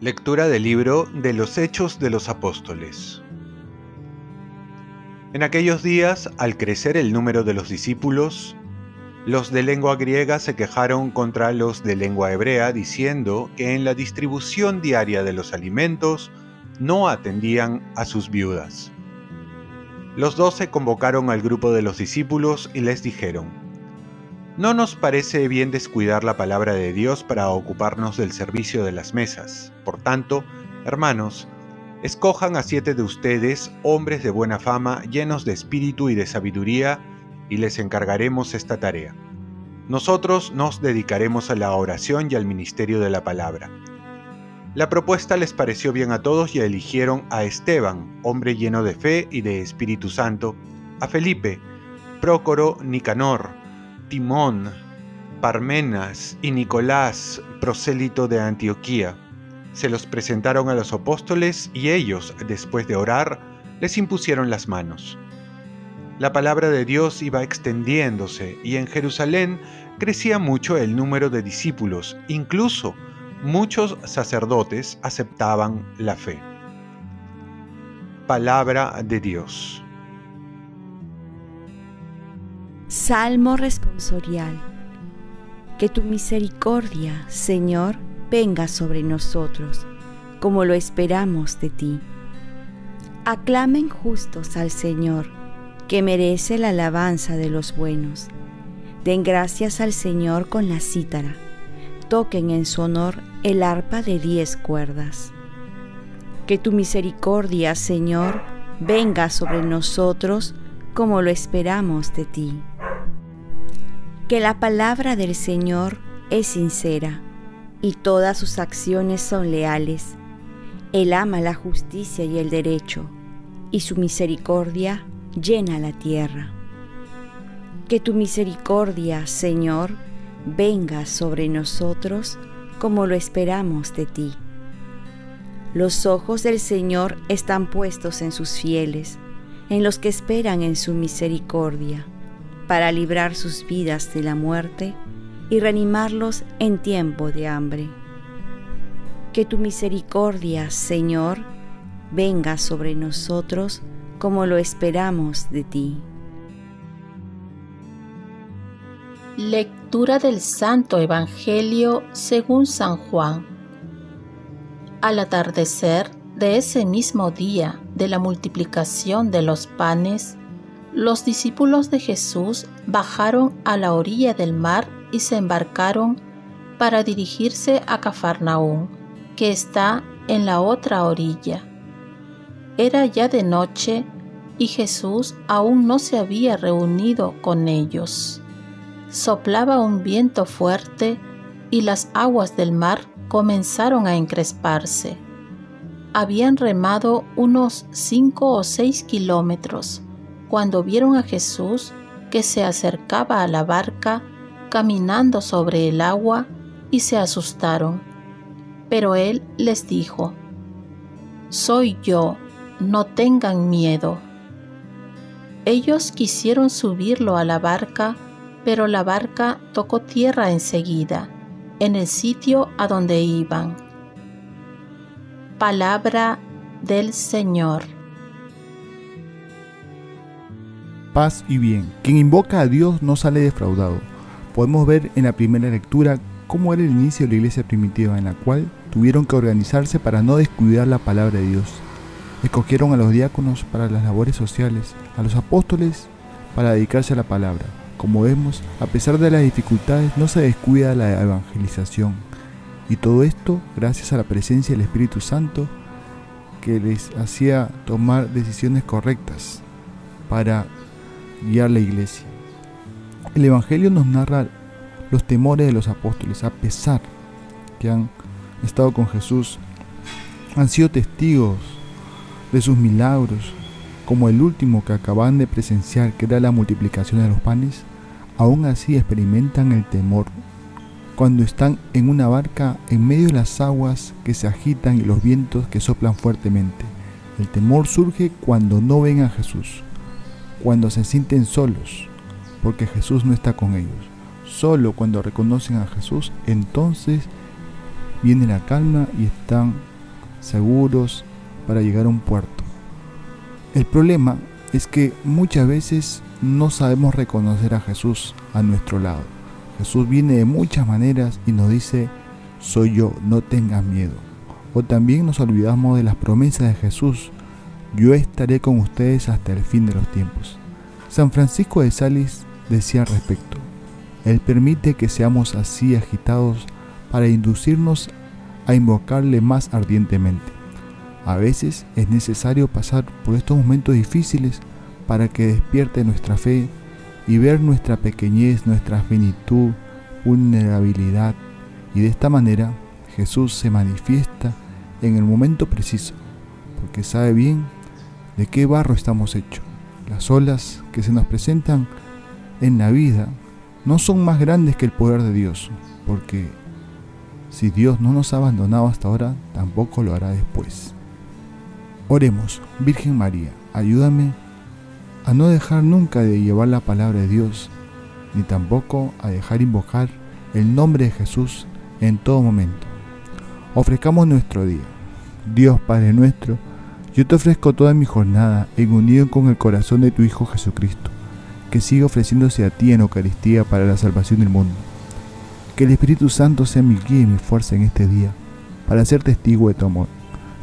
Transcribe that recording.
Lectura del libro de los Hechos de los Apóstoles. En aquellos días, al crecer el número de los discípulos, los de lengua griega se quejaron contra los de lengua hebrea diciendo que en la distribución diaria de los alimentos no atendían a sus viudas. Los doce convocaron al grupo de los discípulos y les dijeron, No nos parece bien descuidar la palabra de Dios para ocuparnos del servicio de las mesas. Por tanto, hermanos, escojan a siete de ustedes, hombres de buena fama, llenos de espíritu y de sabiduría, y les encargaremos esta tarea. Nosotros nos dedicaremos a la oración y al ministerio de la palabra. La propuesta les pareció bien a todos y eligieron a Esteban, hombre lleno de fe y de Espíritu Santo, a Felipe, Prócoro, Nicanor, Timón, Parmenas y Nicolás, prosélito de Antioquía. Se los presentaron a los apóstoles y ellos, después de orar, les impusieron las manos. La palabra de Dios iba extendiéndose y en Jerusalén crecía mucho el número de discípulos, incluso muchos sacerdotes aceptaban la fe. Palabra de Dios. Salmo responsorial. Que tu misericordia, Señor, venga sobre nosotros, como lo esperamos de ti. Aclamen justos al Señor que merece la alabanza de los buenos. Den gracias al Señor con la cítara. Toquen en su honor el arpa de diez cuerdas. Que tu misericordia, Señor, venga sobre nosotros como lo esperamos de ti. Que la palabra del Señor es sincera y todas sus acciones son leales. Él ama la justicia y el derecho, y su misericordia llena la tierra. Que tu misericordia, Señor, venga sobre nosotros como lo esperamos de ti. Los ojos del Señor están puestos en sus fieles, en los que esperan en su misericordia, para librar sus vidas de la muerte y reanimarlos en tiempo de hambre. Que tu misericordia, Señor, venga sobre nosotros como lo esperamos de ti. Lectura del Santo Evangelio según San Juan. Al atardecer de ese mismo día de la multiplicación de los panes, los discípulos de Jesús bajaron a la orilla del mar y se embarcaron para dirigirse a Cafarnaún, que está en la otra orilla. Era ya de noche y Jesús aún no se había reunido con ellos. Soplaba un viento fuerte y las aguas del mar comenzaron a encresparse. Habían remado unos cinco o seis kilómetros cuando vieron a Jesús que se acercaba a la barca caminando sobre el agua y se asustaron. Pero él les dijo, Soy yo, no tengan miedo. Ellos quisieron subirlo a la barca, pero la barca tocó tierra enseguida, en el sitio a donde iban. Palabra del Señor. Paz y bien. Quien invoca a Dios no sale defraudado. Podemos ver en la primera lectura cómo era el inicio de la iglesia primitiva, en la cual tuvieron que organizarse para no descuidar la palabra de Dios Escogieron a los diáconos para las labores sociales, a los apóstoles para dedicarse a la palabra. Como vemos, a pesar de las dificultades, no se descuida la evangelización. Y todo esto gracias a la presencia del Espíritu Santo que les hacía tomar decisiones correctas para guiar la iglesia. El Evangelio nos narra los temores de los apóstoles, a pesar que han estado con Jesús, han sido testigos de sus milagros, como el último que acaban de presenciar, que era la multiplicación de los panes, aún así experimentan el temor cuando están en una barca en medio de las aguas que se agitan y los vientos que soplan fuertemente. El temor surge cuando no ven a Jesús, cuando se sienten solos, porque Jesús no está con ellos. Solo cuando reconocen a Jesús, entonces viene la calma y están seguros para llegar a un puerto. El problema es que muchas veces no sabemos reconocer a Jesús a nuestro lado. Jesús viene de muchas maneras y nos dice, soy yo, no tengas miedo. O también nos olvidamos de las promesas de Jesús, yo estaré con ustedes hasta el fin de los tiempos. San Francisco de Sales decía al respecto, Él permite que seamos así agitados para inducirnos a invocarle más ardientemente. A veces es necesario pasar por estos momentos difíciles para que despierte nuestra fe y ver nuestra pequeñez, nuestra finitud, vulnerabilidad. Y de esta manera Jesús se manifiesta en el momento preciso, porque sabe bien de qué barro estamos hechos. Las olas que se nos presentan en la vida no son más grandes que el poder de Dios, porque si Dios no nos ha abandonado hasta ahora, tampoco lo hará después. Oremos, Virgen María, ayúdame a no dejar nunca de llevar la palabra de Dios, ni tampoco a dejar invocar el nombre de Jesús en todo momento. Ofrezcamos nuestro día. Dios Padre nuestro, yo te ofrezco toda mi jornada en unión con el corazón de tu Hijo Jesucristo, que sigue ofreciéndose a ti en Eucaristía para la salvación del mundo. Que el Espíritu Santo sea mi guía y mi fuerza en este día, para ser testigo de tu amor.